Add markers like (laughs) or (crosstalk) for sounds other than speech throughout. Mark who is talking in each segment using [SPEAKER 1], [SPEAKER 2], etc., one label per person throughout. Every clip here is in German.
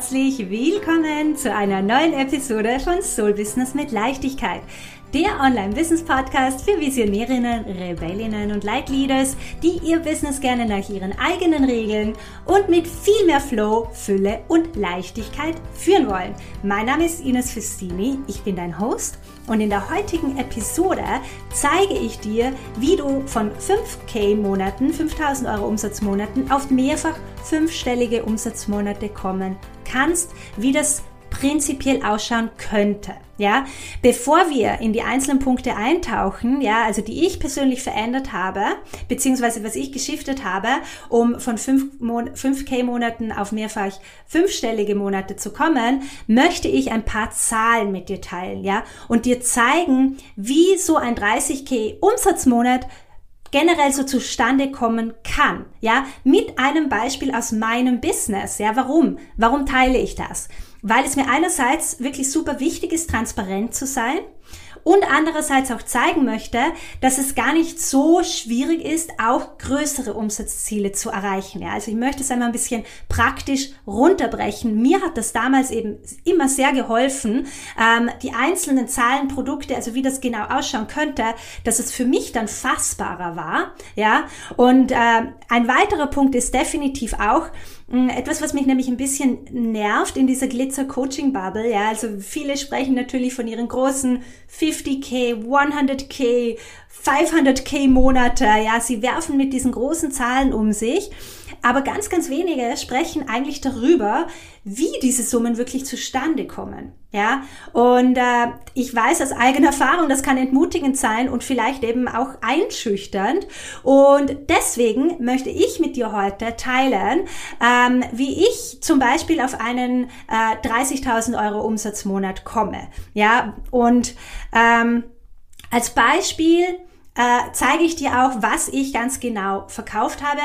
[SPEAKER 1] herzlich willkommen zu einer neuen Episode von Soul Business mit Leichtigkeit. Der Online-Business-Podcast für Visionärinnen, Rebellinnen und Leitleaders, die ihr Business gerne nach ihren eigenen Regeln und mit viel mehr Flow, Fülle und Leichtigkeit führen wollen. Mein Name ist Ines Festini, ich bin dein Host und in der heutigen Episode zeige ich dir, wie du von 5K Monaten, 5000 Euro Umsatzmonaten auf mehrfach fünfstellige Umsatzmonate kommen kannst, wie das prinzipiell ausschauen könnte. Ja, bevor wir in die einzelnen Punkte eintauchen, ja, also die ich persönlich verändert habe, beziehungsweise was ich geschiftet habe, um von 5, 5K Monaten auf mehrfach fünfstellige Monate zu kommen, möchte ich ein paar Zahlen mit dir teilen, ja, und dir zeigen, wie so ein 30K Umsatzmonat generell so zustande kommen kann, ja, mit einem Beispiel aus meinem Business, ja, warum? Warum teile ich das? weil es mir einerseits wirklich super wichtig ist, transparent zu sein und andererseits auch zeigen möchte, dass es gar nicht so schwierig ist, auch größere Umsatzziele zu erreichen. Ja, also ich möchte es einmal ein bisschen praktisch runterbrechen. Mir hat das damals eben immer sehr geholfen, ähm, die einzelnen Zahlen, Produkte, also wie das genau ausschauen könnte, dass es für mich dann fassbarer war. Ja, und äh, ein weiterer Punkt ist definitiv auch, Mm, etwas, was mich nämlich ein bisschen nervt in dieser Glitzer-Coaching-Bubble, ja, also viele sprechen natürlich von ihren großen 50k, 100k, 500k Monate, ja, sie werfen mit diesen großen Zahlen um sich aber ganz, ganz wenige sprechen eigentlich darüber, wie diese Summen wirklich zustande kommen. Ja, und äh, ich weiß aus eigener Erfahrung, das kann entmutigend sein und vielleicht eben auch einschüchternd. Und deswegen möchte ich mit dir heute teilen, ähm, wie ich zum Beispiel auf einen äh, 30.000 Euro Umsatzmonat komme. Ja, und ähm, als Beispiel äh, zeige ich dir auch, was ich ganz genau verkauft habe,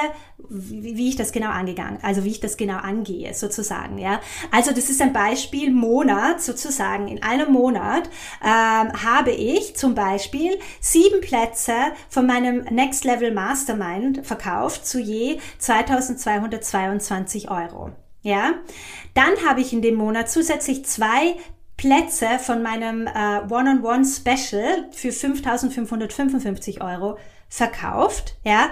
[SPEAKER 1] wie, wie, ich das genau angegangen, also wie ich das genau angehe, sozusagen, ja. Also das ist ein Beispiel Monat, sozusagen. In einem Monat ähm, habe ich zum Beispiel sieben Plätze von meinem Next Level Mastermind verkauft zu je 2222 Euro. Ja, dann habe ich in dem Monat zusätzlich zwei Plätze von meinem äh, One-on-One-Special für 5.555 Euro verkauft. Ja,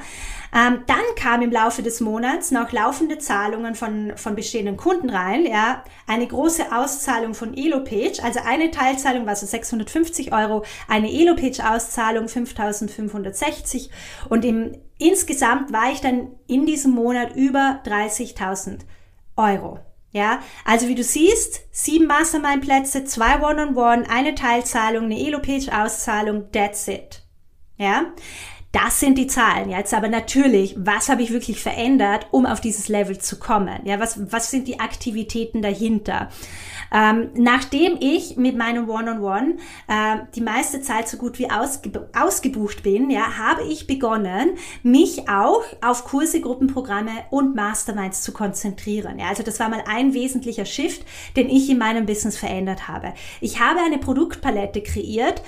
[SPEAKER 1] ähm, dann kam im Laufe des Monats noch laufende Zahlungen von von bestehenden Kunden rein. Ja, eine große Auszahlung von Elopage, also eine Teilzahlung war so 650 Euro, eine Elopage Auszahlung 5.560 und im insgesamt war ich dann in diesem Monat über 30.000 Euro. Ja, also wie du siehst, sieben Mastermind-Plätze, zwei One-on-One, -on -One, eine Teilzahlung, eine Elo-Page-Auszahlung, that's it. Ja, das sind die Zahlen. Jetzt aber natürlich, was habe ich wirklich verändert, um auf dieses Level zu kommen? Ja, was, was sind die Aktivitäten dahinter? Ähm, nachdem ich mit meinem One-on-One -on -One, äh, die meiste Zeit so gut wie ausge ausgebucht bin, ja, habe ich begonnen, mich auch auf Kurse, Gruppenprogramme und Masterminds zu konzentrieren. Ja, also das war mal ein wesentlicher Shift, den ich in meinem Business verändert habe. Ich habe eine Produktpalette kreiert,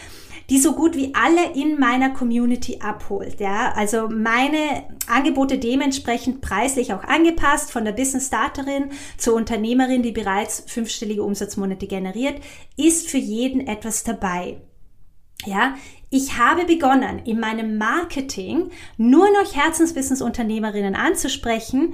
[SPEAKER 1] die so gut wie alle in meiner Community abholt. Ja, also meine Angebote dementsprechend preislich auch angepasst von der Business Starterin zur Unternehmerin, die bereits fünfstellige Umsatzmonate generiert, ist für jeden etwas dabei. Ja, ich habe begonnen, in meinem Marketing nur noch Herzensbusiness-Unternehmerinnen anzusprechen,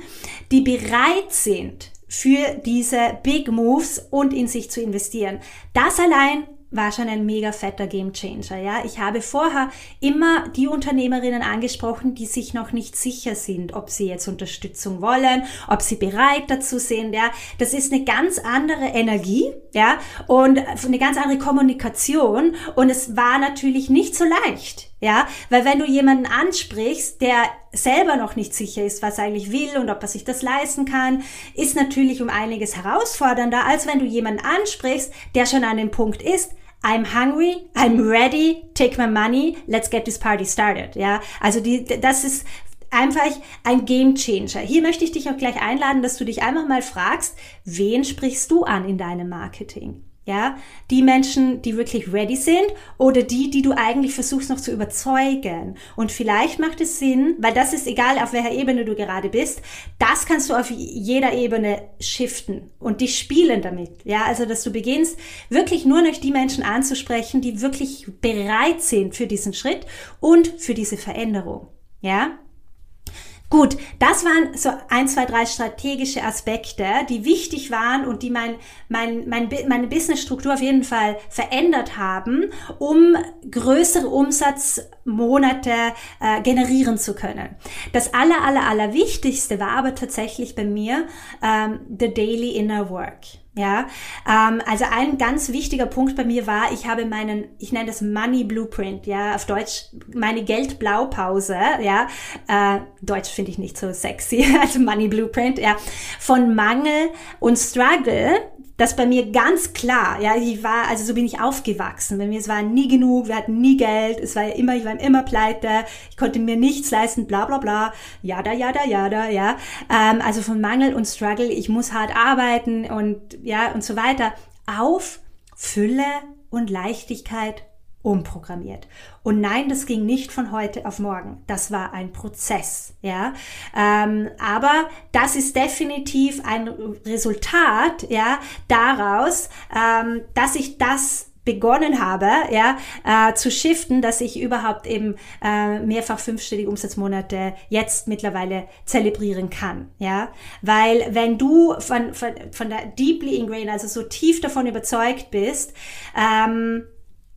[SPEAKER 1] die bereit sind, für diese Big Moves und in sich zu investieren. Das allein war schon ein mega fetter Gamechanger. Ja, ich habe vorher immer die Unternehmerinnen angesprochen, die sich noch nicht sicher sind, ob sie jetzt Unterstützung wollen, ob sie bereit dazu sind. Ja, das ist eine ganz andere Energie, ja, und eine ganz andere Kommunikation. Und es war natürlich nicht so leicht. Ja, weil wenn du jemanden ansprichst, der selber noch nicht sicher ist, was er eigentlich will und ob er sich das leisten kann, ist natürlich um einiges herausfordernder, als wenn du jemanden ansprichst, der schon an dem Punkt ist, I'm hungry, I'm ready, take my money, let's get this party started. Ja, also die, das ist einfach ein Game Changer. Hier möchte ich dich auch gleich einladen, dass du dich einfach mal fragst, wen sprichst du an in deinem Marketing? Ja, die Menschen, die wirklich ready sind oder die, die du eigentlich versuchst noch zu überzeugen. Und vielleicht macht es Sinn, weil das ist egal, auf welcher Ebene du gerade bist, das kannst du auf jeder Ebene shiften und dich spielen damit. Ja, also, dass du beginnst, wirklich nur noch die Menschen anzusprechen, die wirklich bereit sind für diesen Schritt und für diese Veränderung. Ja, Gut, das waren so ein, zwei, drei strategische Aspekte, die wichtig waren und die mein, mein, mein, meine Businessstruktur auf jeden Fall verändert haben, um größere Umsatzmonate äh, generieren zu können. Das aller, aller, aller Wichtigste war aber tatsächlich bei mir ähm, the daily inner work. Ja, ähm, also ein ganz wichtiger Punkt bei mir war, ich habe meinen, ich nenne das Money Blueprint, ja, auf Deutsch meine Geldblaupause, ja, äh, Deutsch finde ich nicht so sexy, (laughs) also Money Blueprint, ja, von Mangel und Struggle das bei mir ganz klar, ja, ich war, also so bin ich aufgewachsen. Bei mir, es war nie genug, wir hatten nie Geld, es war immer, ich war immer pleite, ich konnte mir nichts leisten, bla, bla, bla, jada, jada, jada, ja. Ähm, also von Mangel und Struggle, ich muss hart arbeiten und, ja, und so weiter, auf Fülle und Leichtigkeit umprogrammiert. Und nein, das ging nicht von heute auf morgen. Das war ein Prozess, ja. Ähm, aber das ist definitiv ein Resultat, ja, daraus, ähm, dass ich das begonnen habe, ja, äh, zu shiften, dass ich überhaupt eben äh, mehrfach fünfstellige Umsatzmonate jetzt mittlerweile zelebrieren kann, ja, weil wenn du von, von, von der deeply ingrained, also so tief davon überzeugt bist, ähm,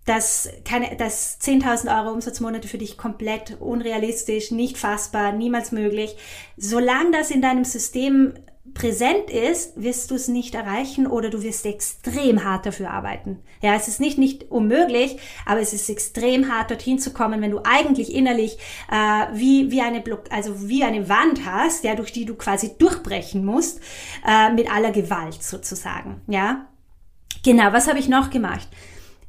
[SPEAKER 1] dass, keine, dass 10.000 Euro Umsatzmonate für dich komplett unrealistisch, nicht fassbar, niemals möglich. Solange das in deinem System präsent ist, wirst du es nicht erreichen oder du wirst extrem hart dafür arbeiten. Ja, es ist nicht nicht unmöglich, aber es ist extrem hart dorthin zu kommen, wenn du eigentlich innerlich äh, wie wie eine Block, also wie eine Wand hast, ja, durch die du quasi durchbrechen musst äh, mit aller Gewalt sozusagen. Ja, genau. Was habe ich noch gemacht?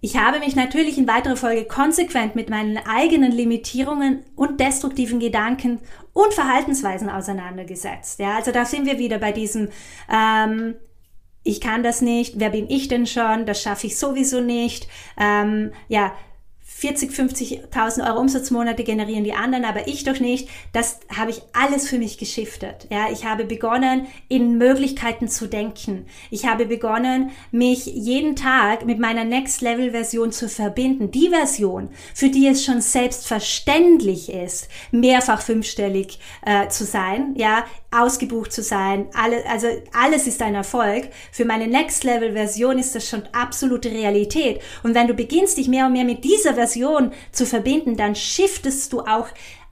[SPEAKER 1] Ich habe mich natürlich in weiterer Folge konsequent mit meinen eigenen Limitierungen und destruktiven Gedanken und Verhaltensweisen auseinandergesetzt. Ja, also da sind wir wieder bei diesem, ähm, ich kann das nicht, wer bin ich denn schon, das schaffe ich sowieso nicht. Ähm, ja, 40, 50.000 Euro Umsatzmonate generieren die anderen, aber ich doch nicht. Das habe ich alles für mich geschiftet. Ja, ich habe begonnen, in Möglichkeiten zu denken. Ich habe begonnen, mich jeden Tag mit meiner Next Level Version zu verbinden. Die Version, für die es schon selbstverständlich ist, mehrfach fünfstellig äh, zu sein. Ja, ausgebucht zu sein. Alle, also alles ist ein Erfolg. Für meine Next Level Version ist das schon absolute Realität. Und wenn du beginnst, dich mehr und mehr mit dieser Version zu verbinden, dann shiftest du auch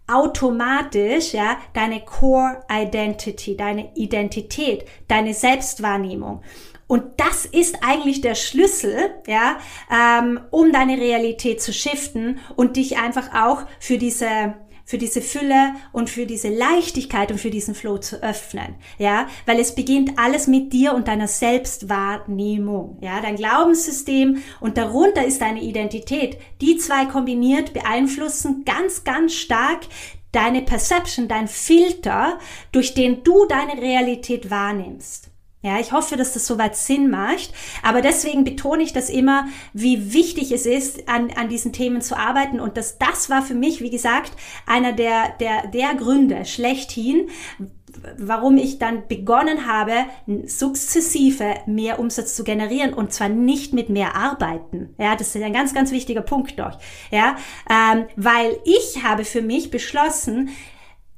[SPEAKER 1] automatisch, ja, deine Core Identity, deine Identität, deine Selbstwahrnehmung. Und das ist eigentlich der Schlüssel, ja, ähm, um deine Realität zu shiften und dich einfach auch für diese für diese Fülle und für diese Leichtigkeit und für diesen Flow zu öffnen. Ja, weil es beginnt alles mit dir und deiner Selbstwahrnehmung. Ja, dein Glaubenssystem und darunter ist deine Identität. Die zwei kombiniert beeinflussen ganz, ganz stark deine Perception, dein Filter, durch den du deine Realität wahrnimmst. Ja, ich hoffe, dass das soweit Sinn macht. Aber deswegen betone ich das immer, wie wichtig es ist, an, an diesen Themen zu arbeiten. Und dass das war für mich, wie gesagt, einer der, der, der Gründe schlechthin, warum ich dann begonnen habe, sukzessive mehr Umsatz zu generieren und zwar nicht mit mehr Arbeiten. Ja, das ist ein ganz, ganz wichtiger Punkt doch. Ja, ähm, weil ich habe für mich beschlossen,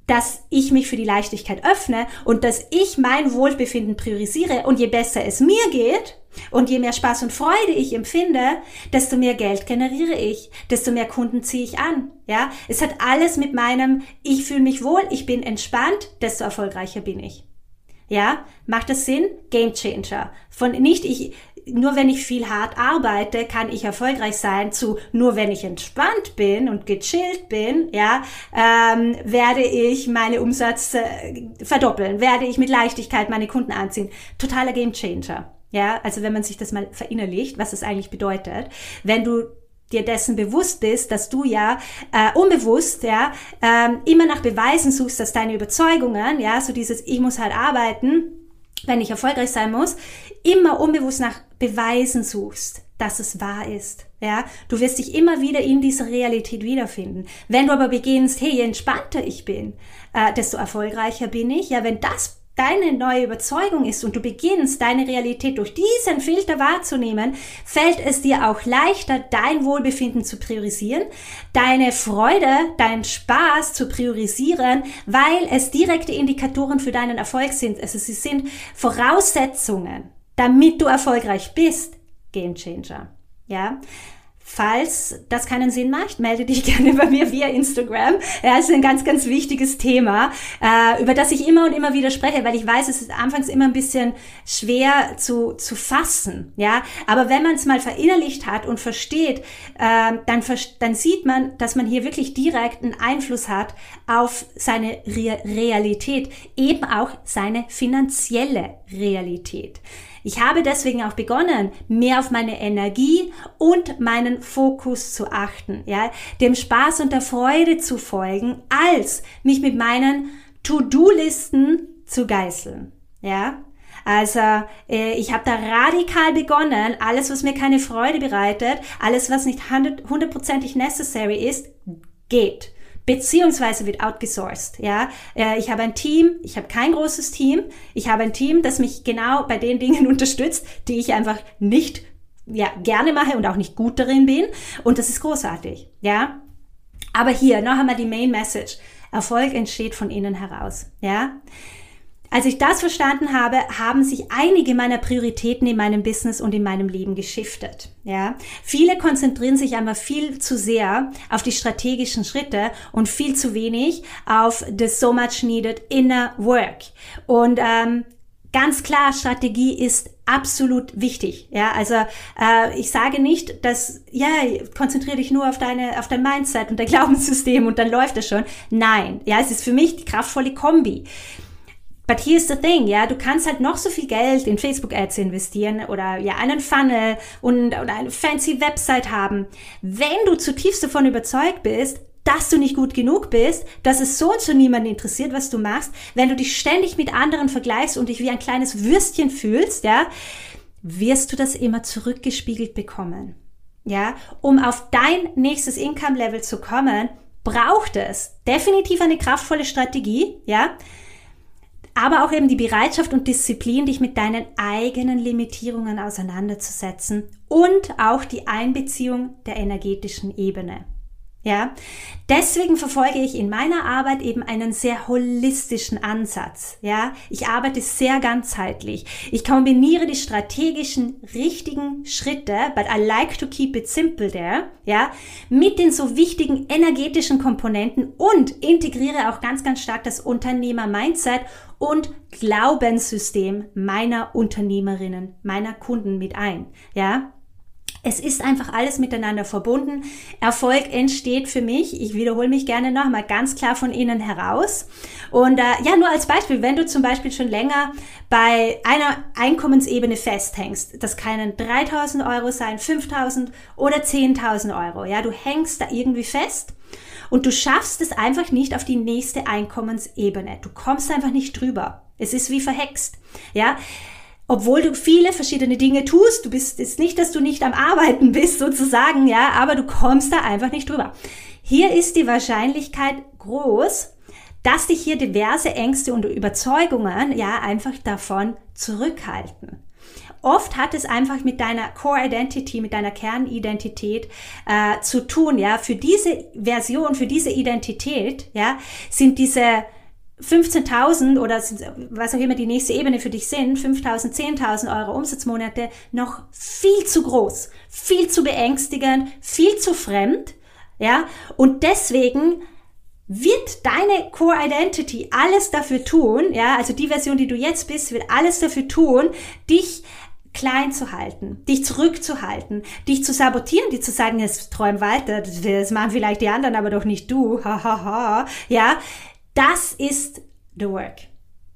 [SPEAKER 1] dass ich mich für die Leichtigkeit öffne und dass ich mein Wohlbefinden priorisiere. Und je besser es mir geht und je mehr Spaß und Freude ich empfinde, desto mehr Geld generiere ich, desto mehr Kunden ziehe ich an. Ja, es hat alles mit meinem, ich fühle mich wohl, ich bin entspannt, desto erfolgreicher bin ich. Ja, macht das Sinn? Game Changer. Von nicht ich, nur wenn ich viel hart arbeite, kann ich erfolgreich sein, zu nur wenn ich entspannt bin und gechillt bin, ja, ähm, werde ich meine Umsätze äh, verdoppeln, werde ich mit Leichtigkeit meine Kunden anziehen. Totaler Gamechanger. Ja, also wenn man sich das mal verinnerlicht, was das eigentlich bedeutet, wenn du dir dessen bewusst bist, dass du ja äh, unbewusst ja ähm, immer nach Beweisen suchst, dass deine Überzeugungen, ja, so dieses ich muss halt arbeiten, wenn ich erfolgreich sein muss, immer unbewusst nach Beweisen suchst, dass es wahr ist. Ja, du wirst dich immer wieder in dieser Realität wiederfinden. Wenn du aber beginnst, hey, je entspannter ich bin, äh, desto erfolgreicher bin ich. Ja, wenn das deine neue Überzeugung ist und du beginnst, deine Realität durch diesen Filter wahrzunehmen, fällt es dir auch leichter, dein Wohlbefinden zu priorisieren, deine Freude, deinen Spaß zu priorisieren, weil es direkte Indikatoren für deinen Erfolg sind. Also sie sind Voraussetzungen, damit du erfolgreich bist. Game Changer. Ja, Falls das keinen Sinn macht, melde dich (laughs) gerne bei mir via Instagram. Ja, es ist ein ganz, ganz wichtiges Thema, äh, über das ich immer und immer wieder spreche, weil ich weiß, es ist anfangs immer ein bisschen schwer zu, zu fassen. Ja, aber wenn man es mal verinnerlicht hat und versteht, äh, dann, dann sieht man, dass man hier wirklich direkt einen Einfluss hat auf seine Re Realität, eben auch seine finanzielle Realität. Ich habe deswegen auch begonnen, mehr auf meine Energie und meinen Fokus zu achten, ja, dem Spaß und der Freude zu folgen, als mich mit meinen To-Do-Listen zu geißeln, ja. Also äh, ich habe da radikal begonnen, alles, was mir keine Freude bereitet, alles, was nicht hundertprozentig necessary ist, geht beziehungsweise wird outgesourced. Ja, äh, ich habe ein Team, ich habe kein großes Team, ich habe ein Team, das mich genau bei den Dingen (laughs) unterstützt, die ich einfach nicht ja, gerne mache und auch nicht gut darin bin. Und das ist großartig. Ja, aber hier noch einmal die Main Message. Erfolg entsteht von innen heraus. Ja. Als ich das verstanden habe, haben sich einige meiner Prioritäten in meinem Business und in meinem Leben geschiftet. Ja, viele konzentrieren sich einmal viel zu sehr auf die strategischen Schritte und viel zu wenig auf the so much needed inner work. Und ähm, ganz klar, Strategie ist absolut wichtig. Ja, also äh, ich sage nicht, dass ja konzentriere dich nur auf deine auf dein Mindset und dein (laughs) Glaubenssystem und dann läuft es schon. Nein, ja, es ist für mich die kraftvolle Kombi. But here's the thing, ja, du kannst halt noch so viel Geld in Facebook-Ads investieren oder ja einen Funnel und oder eine fancy Website haben. Wenn du zutiefst davon überzeugt bist, dass du nicht gut genug bist, dass es so und so niemanden interessiert, was du machst, wenn du dich ständig mit anderen vergleichst und dich wie ein kleines Würstchen fühlst, ja, wirst du das immer zurückgespiegelt bekommen. Ja, um auf dein nächstes Income-Level zu kommen, braucht es definitiv eine kraftvolle Strategie, ja, aber auch eben die Bereitschaft und Disziplin, dich mit deinen eigenen Limitierungen auseinanderzusetzen und auch die Einbeziehung der energetischen Ebene. Ja, deswegen verfolge ich in meiner Arbeit eben einen sehr holistischen Ansatz. Ja, ich arbeite sehr ganzheitlich. Ich kombiniere die strategischen richtigen Schritte, but I like to keep it simple there, ja, mit den so wichtigen energetischen Komponenten und integriere auch ganz, ganz stark das Unternehmer-Mindset und Glaubenssystem meiner Unternehmerinnen, meiner Kunden mit ein. Ja, es ist einfach alles miteinander verbunden. Erfolg entsteht für mich, ich wiederhole mich gerne nochmal, ganz klar von innen heraus. Und äh, ja, nur als Beispiel, wenn du zum Beispiel schon länger bei einer Einkommensebene festhängst, das können 3000 Euro sein, 5000 oder 10.000 Euro. Ja, du hängst da irgendwie fest und du schaffst es einfach nicht auf die nächste Einkommensebene. Du kommst einfach nicht drüber. Es ist wie verhext. Ja, obwohl du viele verschiedene Dinge tust. Du bist ist nicht, dass du nicht am Arbeiten bist sozusagen, ja, aber du kommst da einfach nicht drüber. Hier ist die Wahrscheinlichkeit groß, dass dich hier diverse Ängste und Überzeugungen ja einfach davon zurückhalten. Oft hat es einfach mit deiner Core Identity, mit deiner Kernidentität äh, zu tun. Ja, für diese Version, für diese Identität, ja, sind diese 15.000 oder was auch immer die nächste Ebene für dich sind, 5.000, 10.000 Euro Umsatzmonate, noch viel zu groß, viel zu beängstigend, viel zu fremd, ja, und deswegen wird deine Core Identity alles dafür tun, ja, also die Version, die du jetzt bist, wird alles dafür tun, dich klein zu halten, dich zurückzuhalten, dich zu sabotieren, die zu sagen, es träum weiter, das machen vielleicht die anderen, aber doch nicht du, (laughs) hahaha, ja, das ist the work.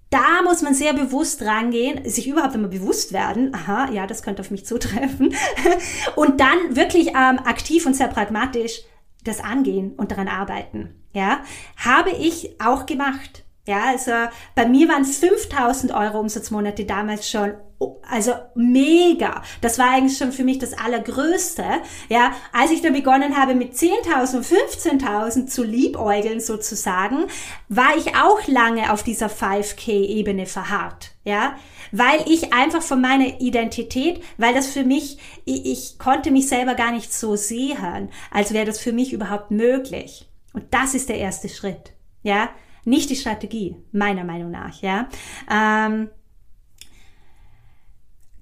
[SPEAKER 1] Da muss man sehr bewusst rangehen, sich überhaupt immer bewusst werden, aha, ja, das könnte auf mich zutreffen, (laughs) und dann wirklich ähm, aktiv und sehr pragmatisch das angehen und daran arbeiten. Ja, habe ich auch gemacht. Ja, also bei mir waren es 5000 Euro Umsatzmonate damals schon also mega. Das war eigentlich schon für mich das Allergrößte. Ja, als ich dann begonnen habe mit 10.000 und 15.000 zu liebäugeln sozusagen, war ich auch lange auf dieser 5K-Ebene verharrt. Ja, weil ich einfach von meiner Identität, weil das für mich, ich, ich konnte mich selber gar nicht so sehen, als wäre das für mich überhaupt möglich. Und das ist der erste Schritt. Ja, nicht die Strategie, meiner Meinung nach. Ja. Ähm,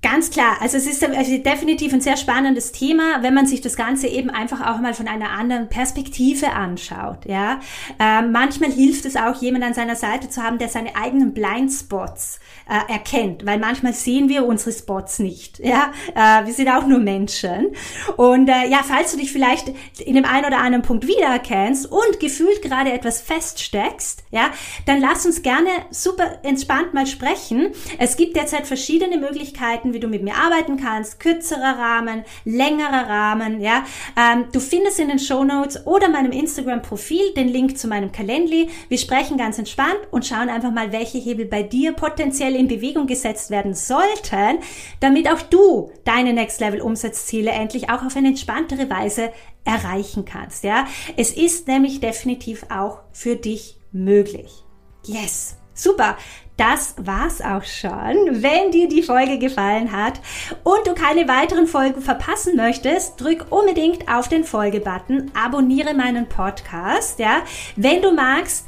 [SPEAKER 1] Ganz klar, also es ist also definitiv ein sehr spannendes Thema, wenn man sich das Ganze eben einfach auch mal von einer anderen Perspektive anschaut. Ja, ähm, manchmal hilft es auch, jemand an seiner Seite zu haben, der seine eigenen Blindspots äh, erkennt, weil manchmal sehen wir unsere Spots nicht. Ja, äh, wir sind auch nur Menschen. Und äh, ja, falls du dich vielleicht in dem einen oder anderen Punkt wiedererkennst und gefühlt gerade etwas feststeckst, ja, dann lass uns gerne super entspannt mal sprechen. Es gibt derzeit verschiedene Möglichkeiten, wie du mit mir arbeiten kannst, kürzerer Rahmen, längerer Rahmen, ja. Ähm, du findest in den Show Notes oder meinem Instagram-Profil den Link zu meinem Calendly. Wir sprechen ganz entspannt und schauen einfach mal, welche Hebel bei dir potenziell in Bewegung gesetzt werden sollten, damit auch du deine Next Level Umsatzziele endlich auch auf eine entspanntere Weise erreichen kannst, ja. Es ist nämlich definitiv auch für dich möglich. Yes. Super das war's auch schon. Wenn dir die Folge gefallen hat und du keine weiteren Folgen verpassen möchtest, drück unbedingt auf den Folge-Button, abonniere meinen Podcast, ja. Wenn du magst,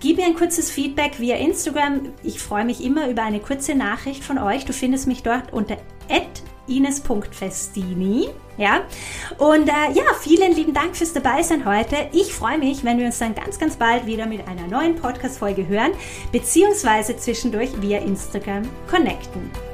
[SPEAKER 1] Gib mir ein kurzes Feedback via Instagram. Ich freue mich immer über eine kurze Nachricht von euch. Du findest mich dort unter ines.festini. Ja, und äh, ja, vielen lieben Dank fürs Dabeisein heute. Ich freue mich, wenn wir uns dann ganz, ganz bald wieder mit einer neuen Podcast-Folge hören, beziehungsweise zwischendurch via Instagram connecten.